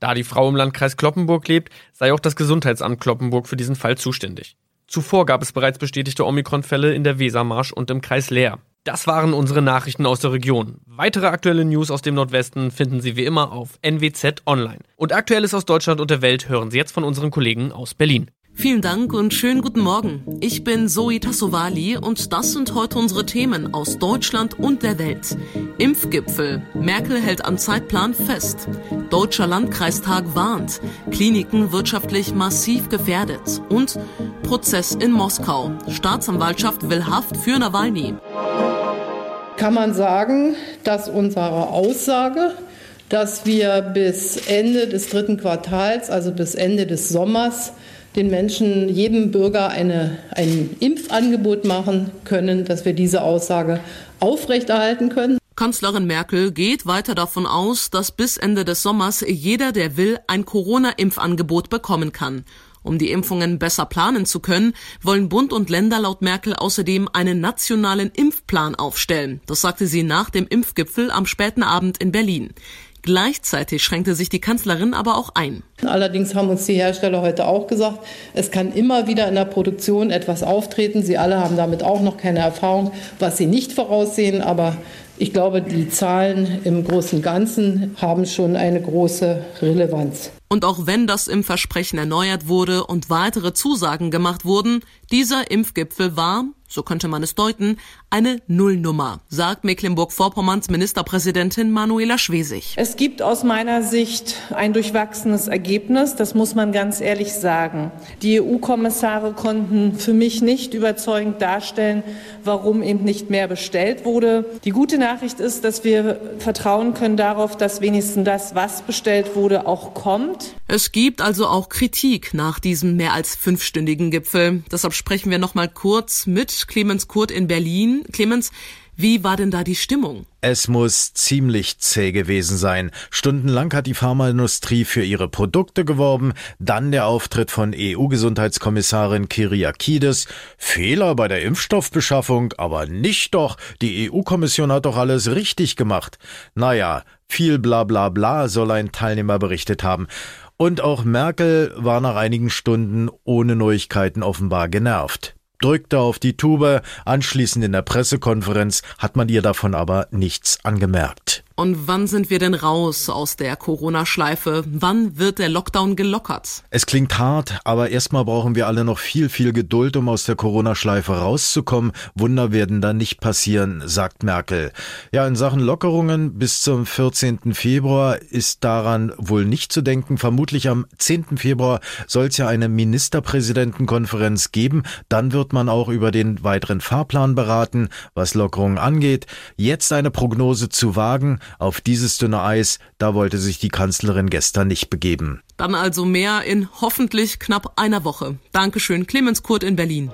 Da die Frau im Landkreis Kloppenburg lebt, sei auch das Gesundheitsamt Kloppenburg für diesen Fall zuständig. Zuvor gab es bereits bestätigte Omikron-Fälle in der Wesermarsch und im Kreis Leer. Das waren unsere Nachrichten aus der Region. Weitere aktuelle News aus dem Nordwesten finden Sie wie immer auf NWZ Online. Und Aktuelles aus Deutschland und der Welt hören Sie jetzt von unseren Kollegen aus Berlin. Vielen Dank und schönen guten Morgen. Ich bin Zoe Tassovali und das sind heute unsere Themen aus Deutschland und der Welt. Impfgipfel. Merkel hält am Zeitplan fest. Deutscher Landkreistag warnt. Kliniken wirtschaftlich massiv gefährdet. Und Prozess in Moskau. Staatsanwaltschaft will Haft für Nawalny. Kann man sagen, dass unsere Aussage, dass wir bis Ende des dritten Quartals, also bis Ende des Sommers, den Menschen, jedem Bürger eine, ein Impfangebot machen können, dass wir diese Aussage aufrechterhalten können. Kanzlerin Merkel geht weiter davon aus, dass bis Ende des Sommers jeder, der will, ein Corona-Impfangebot bekommen kann. Um die Impfungen besser planen zu können, wollen Bund und Länder laut Merkel außerdem einen nationalen Impfplan aufstellen. Das sagte sie nach dem Impfgipfel am späten Abend in Berlin. Gleichzeitig schränkte sich die Kanzlerin aber auch ein. Allerdings haben uns die Hersteller heute auch gesagt, es kann immer wieder in der Produktion etwas auftreten. Sie alle haben damit auch noch keine Erfahrung, was sie nicht voraussehen. Aber ich glaube, die Zahlen im Großen und Ganzen haben schon eine große Relevanz. Und auch wenn das Impfversprechen erneuert wurde und weitere Zusagen gemacht wurden, dieser Impfgipfel war, so könnte man es deuten, eine Nullnummer, sagt Mecklenburg-Vorpommerns Ministerpräsidentin Manuela Schwesig. Es gibt aus meiner Sicht ein durchwachsenes Ergebnis, das muss man ganz ehrlich sagen. Die EU-Kommissare konnten für mich nicht überzeugend darstellen, warum eben nicht mehr bestellt wurde. Die gute Nachricht ist, dass wir vertrauen können darauf, dass wenigstens das, was bestellt wurde, auch kommt. Es gibt also auch Kritik nach diesem mehr als fünfstündigen Gipfel. Deshalb sprechen wir noch mal kurz mit Clemens Kurt in Berlin. Clemens, wie war denn da die Stimmung? Es muss ziemlich zäh gewesen sein. Stundenlang hat die Pharmaindustrie für ihre Produkte geworben, dann der Auftritt von EU-Gesundheitskommissarin Kyriakides, Fehler bei der Impfstoffbeschaffung, aber nicht doch, die EU-Kommission hat doch alles richtig gemacht. Naja, viel bla bla bla soll ein Teilnehmer berichtet haben. Und auch Merkel war nach einigen Stunden ohne Neuigkeiten offenbar genervt drückte auf die Tube, anschließend in der Pressekonferenz hat man ihr davon aber nichts angemerkt. Und wann sind wir denn raus aus der Corona-Schleife? Wann wird der Lockdown gelockert? Es klingt hart, aber erstmal brauchen wir alle noch viel, viel Geduld, um aus der Corona-Schleife rauszukommen. Wunder werden da nicht passieren, sagt Merkel. Ja, in Sachen Lockerungen bis zum 14. Februar ist daran wohl nicht zu denken. Vermutlich am 10. Februar soll es ja eine Ministerpräsidentenkonferenz geben. Dann wird man auch über den weiteren Fahrplan beraten, was Lockerungen angeht. Jetzt eine Prognose zu wagen, auf dieses dünne Eis, da wollte sich die Kanzlerin gestern nicht begeben. Dann also mehr in hoffentlich knapp einer Woche. Dankeschön, Clemens Kurt in Berlin.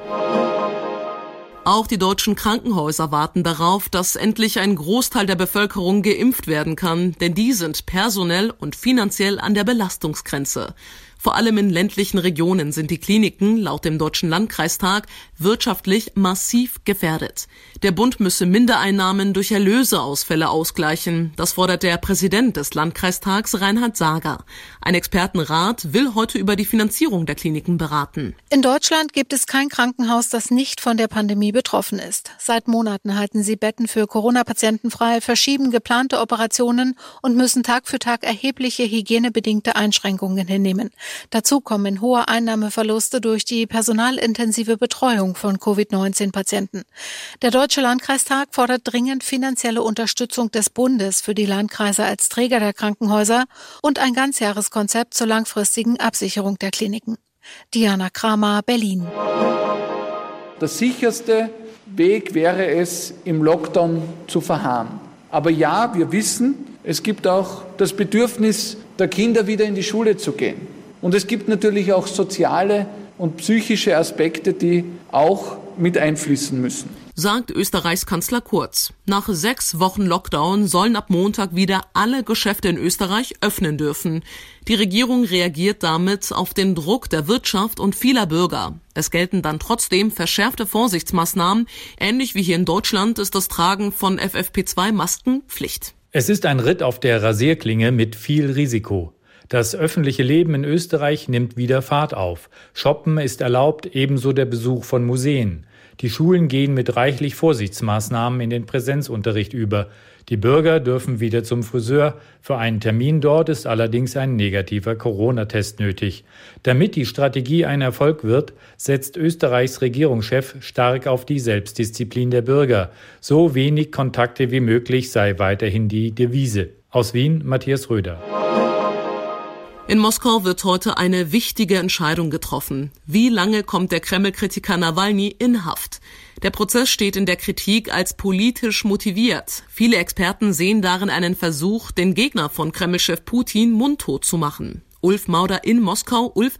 Auch die deutschen Krankenhäuser warten darauf, dass endlich ein Großteil der Bevölkerung geimpft werden kann, denn die sind personell und finanziell an der Belastungsgrenze. Vor allem in ländlichen Regionen sind die Kliniken laut dem Deutschen Landkreistag wirtschaftlich massiv gefährdet. Der Bund müsse Mindereinnahmen durch Erlöseausfälle ausgleichen. Das fordert der Präsident des Landkreistags Reinhard Sager. Ein Expertenrat will heute über die Finanzierung der Kliniken beraten. In Deutschland gibt es kein Krankenhaus, das nicht von der Pandemie betroffen ist. Seit Monaten halten sie Betten für Corona-Patienten frei, verschieben geplante Operationen und müssen Tag für Tag erhebliche hygienebedingte Einschränkungen hinnehmen. Dazu kommen hohe Einnahmeverluste durch die personalintensive Betreuung von Covid-19-Patienten. Der Deutsche Landkreistag fordert dringend finanzielle Unterstützung des Bundes für die Landkreise als Träger der Krankenhäuser und ein Ganzjahreskonzept zur langfristigen Absicherung der Kliniken. Diana Kramer, Berlin. Der sicherste Weg wäre es, im Lockdown zu verharren. Aber ja, wir wissen, es gibt auch das Bedürfnis der Kinder wieder in die Schule zu gehen. Und es gibt natürlich auch soziale und psychische Aspekte, die auch mit einfließen müssen. Sagt Österreichs Kanzler Kurz. Nach sechs Wochen Lockdown sollen ab Montag wieder alle Geschäfte in Österreich öffnen dürfen. Die Regierung reagiert damit auf den Druck der Wirtschaft und vieler Bürger. Es gelten dann trotzdem verschärfte Vorsichtsmaßnahmen. Ähnlich wie hier in Deutschland ist das Tragen von FFP2-Masken Pflicht. Es ist ein Ritt auf der Rasierklinge mit viel Risiko. Das öffentliche Leben in Österreich nimmt wieder Fahrt auf. Shoppen ist erlaubt, ebenso der Besuch von Museen. Die Schulen gehen mit reichlich Vorsichtsmaßnahmen in den Präsenzunterricht über. Die Bürger dürfen wieder zum Friseur. Für einen Termin dort ist allerdings ein negativer Corona-Test nötig. Damit die Strategie ein Erfolg wird, setzt Österreichs Regierungschef stark auf die Selbstdisziplin der Bürger. So wenig Kontakte wie möglich sei weiterhin die Devise. Aus Wien Matthias Röder. In Moskau wird heute eine wichtige Entscheidung getroffen. Wie lange kommt der Kreml-Kritiker Nawalny in Haft? Der Prozess steht in der Kritik als politisch motiviert. Viele Experten sehen darin einen Versuch, den Gegner von Kreml-Chef Putin mundtot zu machen. Ulf Mauder in Moskau. Ulf,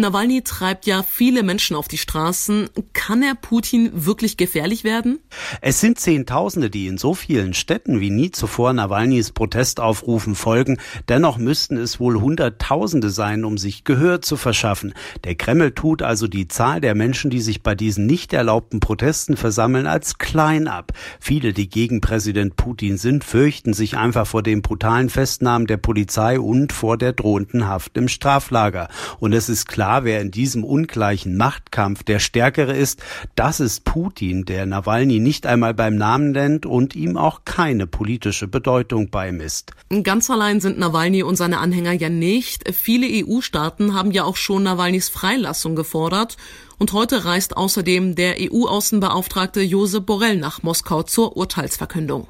Nawalny treibt ja viele Menschen auf die Straßen. Kann er Putin wirklich gefährlich werden? Es sind Zehntausende, die in so vielen Städten wie nie zuvor Nawalnys Protestaufrufen folgen. Dennoch müssten es wohl Hunderttausende sein, um sich Gehör zu verschaffen. Der Kreml tut also die Zahl der Menschen, die sich bei diesen nicht erlaubten Protesten versammeln, als klein ab. Viele, die gegen Präsident Putin sind, fürchten sich einfach vor den brutalen Festnahmen der Polizei und vor der drohenden Haft im Straflager. Und es ist klar, klar, wer in diesem ungleichen Machtkampf der Stärkere ist, das ist Putin, der Nawalny nicht einmal beim Namen nennt und ihm auch keine politische Bedeutung beimisst. Ganz allein sind Nawalny und seine Anhänger ja nicht. Viele EU-Staaten haben ja auch schon Nawalnys Freilassung gefordert. Und heute reist außerdem der EU-Außenbeauftragte Josep Borrell nach Moskau zur Urteilsverkündung.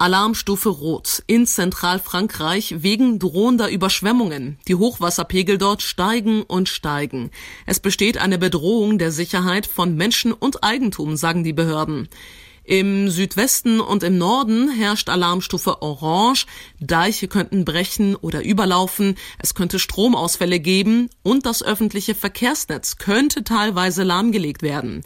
Alarmstufe Rot in Zentralfrankreich wegen drohender Überschwemmungen. Die Hochwasserpegel dort steigen und steigen. Es besteht eine Bedrohung der Sicherheit von Menschen und Eigentum, sagen die Behörden. Im Südwesten und im Norden herrscht Alarmstufe Orange. Deiche könnten brechen oder überlaufen. Es könnte Stromausfälle geben und das öffentliche Verkehrsnetz könnte teilweise lahmgelegt werden.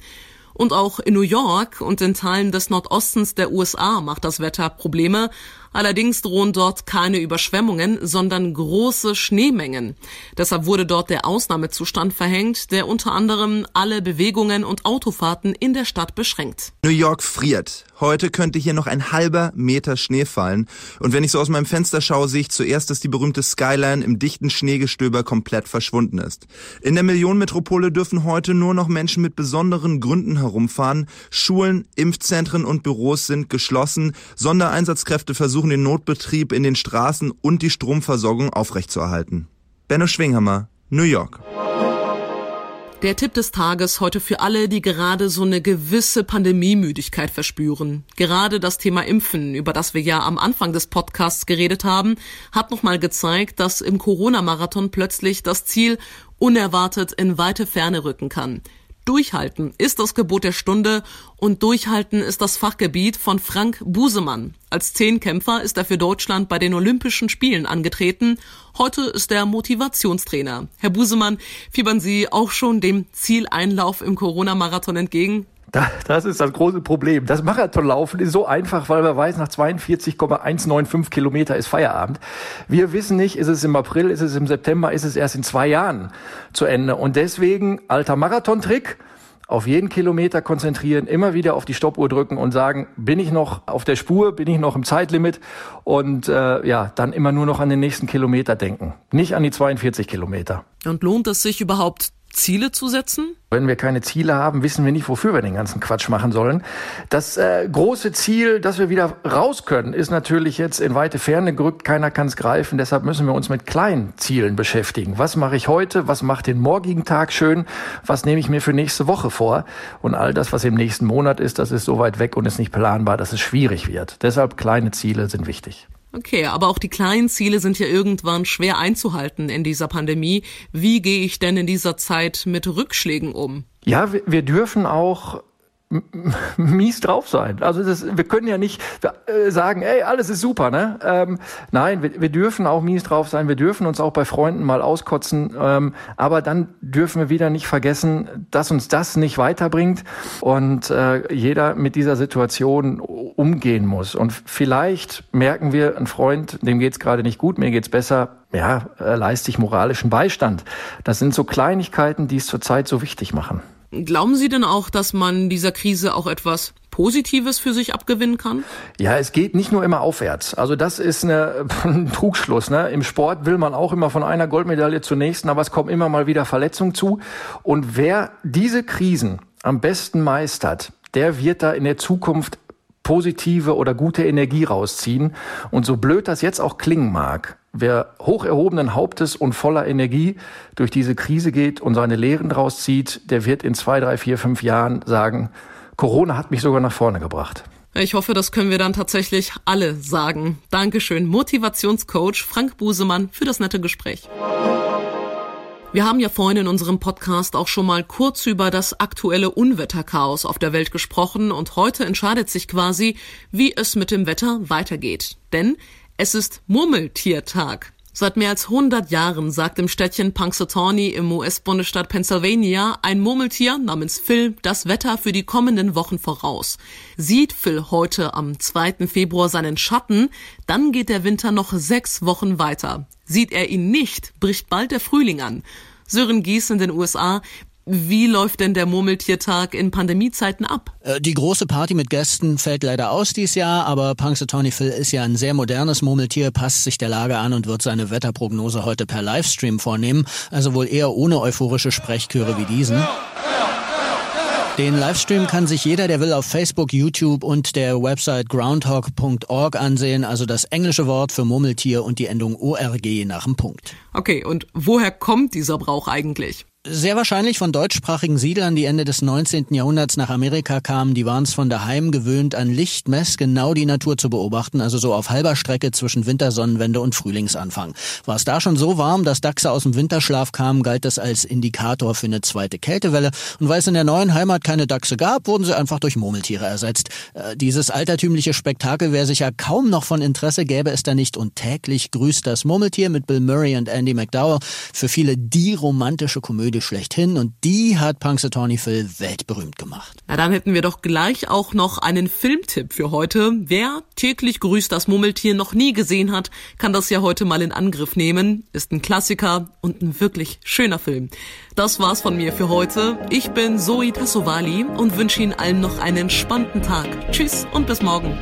Und auch in New York und in Teilen des Nordostens der USA macht das Wetter Probleme. Allerdings drohen dort keine Überschwemmungen, sondern große Schneemengen. Deshalb wurde dort der Ausnahmezustand verhängt, der unter anderem alle Bewegungen und Autofahrten in der Stadt beschränkt. New York friert. Heute könnte hier noch ein halber Meter Schnee fallen. Und wenn ich so aus meinem Fenster schaue, sehe ich zuerst, dass die berühmte Skyline im dichten Schneegestöber komplett verschwunden ist. In der Millionenmetropole dürfen heute nur noch Menschen mit besonderen Gründen herumfahren. Schulen, Impfzentren und Büros sind geschlossen. Sondereinsatzkräfte versuchen den Notbetrieb in den Straßen und die Stromversorgung aufrechtzuerhalten. Benno Schwinghammer, New York. Der Tipp des Tages heute für alle, die gerade so eine gewisse Pandemiemüdigkeit verspüren. Gerade das Thema Impfen, über das wir ja am Anfang des Podcasts geredet haben, hat nochmal gezeigt, dass im Corona-Marathon plötzlich das Ziel unerwartet in weite Ferne rücken kann. Durchhalten ist das Gebot der Stunde und Durchhalten ist das Fachgebiet von Frank Busemann. Als Zehnkämpfer ist er für Deutschland bei den Olympischen Spielen angetreten. Heute ist er Motivationstrainer. Herr Busemann, fiebern Sie auch schon dem Zieleinlauf im Corona-Marathon entgegen? Das ist das große Problem. Das Marathonlaufen ist so einfach, weil man weiß, nach 42,195 Kilometer ist Feierabend. Wir wissen nicht, ist es im April, ist es im September, ist es erst in zwei Jahren zu Ende. Und deswegen alter Marathontrick, auf jeden Kilometer konzentrieren, immer wieder auf die Stoppuhr drücken und sagen, bin ich noch auf der Spur, bin ich noch im Zeitlimit und äh, ja, dann immer nur noch an den nächsten Kilometer denken, nicht an die 42 Kilometer. Und lohnt es sich überhaupt Ziele zu setzen? Wenn wir keine Ziele haben, wissen wir nicht, wofür wir den ganzen Quatsch machen sollen. Das äh, große Ziel, dass wir wieder raus können, ist natürlich jetzt in weite Ferne gerückt. Keiner kann es greifen. Deshalb müssen wir uns mit kleinen Zielen beschäftigen. Was mache ich heute? Was macht den morgigen Tag schön? Was nehme ich mir für nächste Woche vor? Und all das, was im nächsten Monat ist, das ist so weit weg und ist nicht planbar, dass es schwierig wird. Deshalb kleine Ziele sind wichtig. Okay, aber auch die kleinen Ziele sind ja irgendwann schwer einzuhalten in dieser Pandemie. Wie gehe ich denn in dieser Zeit mit Rückschlägen um? Ja, wir, dürfen auch mies drauf sein. Also das, wir können ja nicht äh, sagen, ey, alles ist super, ne? Ähm, nein, wir, wir, dürfen auch mies drauf sein. Wir dürfen uns auch bei Freunden mal auskotzen. Ähm, aber dann dürfen wir wieder nicht vergessen, dass uns das nicht weiterbringt und äh, jeder mit dieser Situation umgehen muss. Und vielleicht merken wir, ein Freund, dem geht's gerade nicht gut, mir geht's besser. Ja, äh, leiste ich moralischen Beistand. Das sind so Kleinigkeiten, die es zurzeit so wichtig machen. Glauben Sie denn auch, dass man dieser Krise auch etwas Positives für sich abgewinnen kann? Ja, es geht nicht nur immer aufwärts. Also das ist eine, ein Trugschluss. Ne? Im Sport will man auch immer von einer Goldmedaille zur nächsten, aber es kommen immer mal wieder Verletzungen zu. Und wer diese Krisen am besten meistert, der wird da in der Zukunft positive oder gute Energie rausziehen. Und so blöd das jetzt auch klingen mag, wer hoch erhobenen Hauptes und voller Energie durch diese Krise geht und seine Lehren draus zieht, der wird in zwei, drei, vier, fünf Jahren sagen, Corona hat mich sogar nach vorne gebracht. Ich hoffe, das können wir dann tatsächlich alle sagen. Dankeschön, Motivationscoach Frank Busemann, für das nette Gespräch. Wir haben ja vorhin in unserem Podcast auch schon mal kurz über das aktuelle Unwetterchaos auf der Welt gesprochen und heute entscheidet sich quasi, wie es mit dem Wetter weitergeht. Denn es ist Murmeltiertag. Seit mehr als 100 Jahren sagt im Städtchen Punxsutawney im US-Bundesstaat Pennsylvania ein Murmeltier namens Phil das Wetter für die kommenden Wochen voraus. Sieht Phil heute am 2. Februar seinen Schatten, dann geht der Winter noch sechs Wochen weiter. Sieht er ihn nicht, bricht bald der Frühling an. Sören Gies in den USA. Wie läuft denn der Murmeltiertag in Pandemiezeiten ab? Äh, die große Party mit Gästen fällt leider aus dieses Jahr, aber Punxsutawney Phil ist ja ein sehr modernes Murmeltier, passt sich der Lage an und wird seine Wetterprognose heute per Livestream vornehmen, also wohl eher ohne euphorische Sprechchöre wie diesen. Den Livestream kann sich jeder, der will, auf Facebook, YouTube und der Website groundhog.org ansehen, also das englische Wort für Murmeltier und die Endung ORG nach dem Punkt. Okay, und woher kommt dieser Brauch eigentlich? Sehr wahrscheinlich von deutschsprachigen Siedlern, die Ende des 19. Jahrhunderts nach Amerika kamen. Die waren es von daheim gewöhnt, an Lichtmess genau die Natur zu beobachten, also so auf halber Strecke zwischen Wintersonnenwende und Frühlingsanfang. War es da schon so warm, dass Dachse aus dem Winterschlaf kamen, galt das als Indikator für eine zweite Kältewelle. Und weil es in der neuen Heimat keine Dachse gab, wurden sie einfach durch Murmeltiere ersetzt. Äh, dieses altertümliche Spektakel wäre sicher kaum noch von Interesse, gäbe es da nicht. Und täglich grüßt das Murmeltier mit Bill Murray und Andy McDowell für viele die romantische Komödie Komödie schlechthin und die hat Punxsutawney Phil weltberühmt gemacht. Na, dann hätten wir doch gleich auch noch einen Filmtipp für heute. Wer täglich grüßt das Mummeltier noch nie gesehen hat, kann das ja heute mal in Angriff nehmen. Ist ein Klassiker und ein wirklich schöner Film. Das war's von mir für heute. Ich bin Zoe Tassovali und wünsche Ihnen allen noch einen entspannten Tag. Tschüss und bis morgen.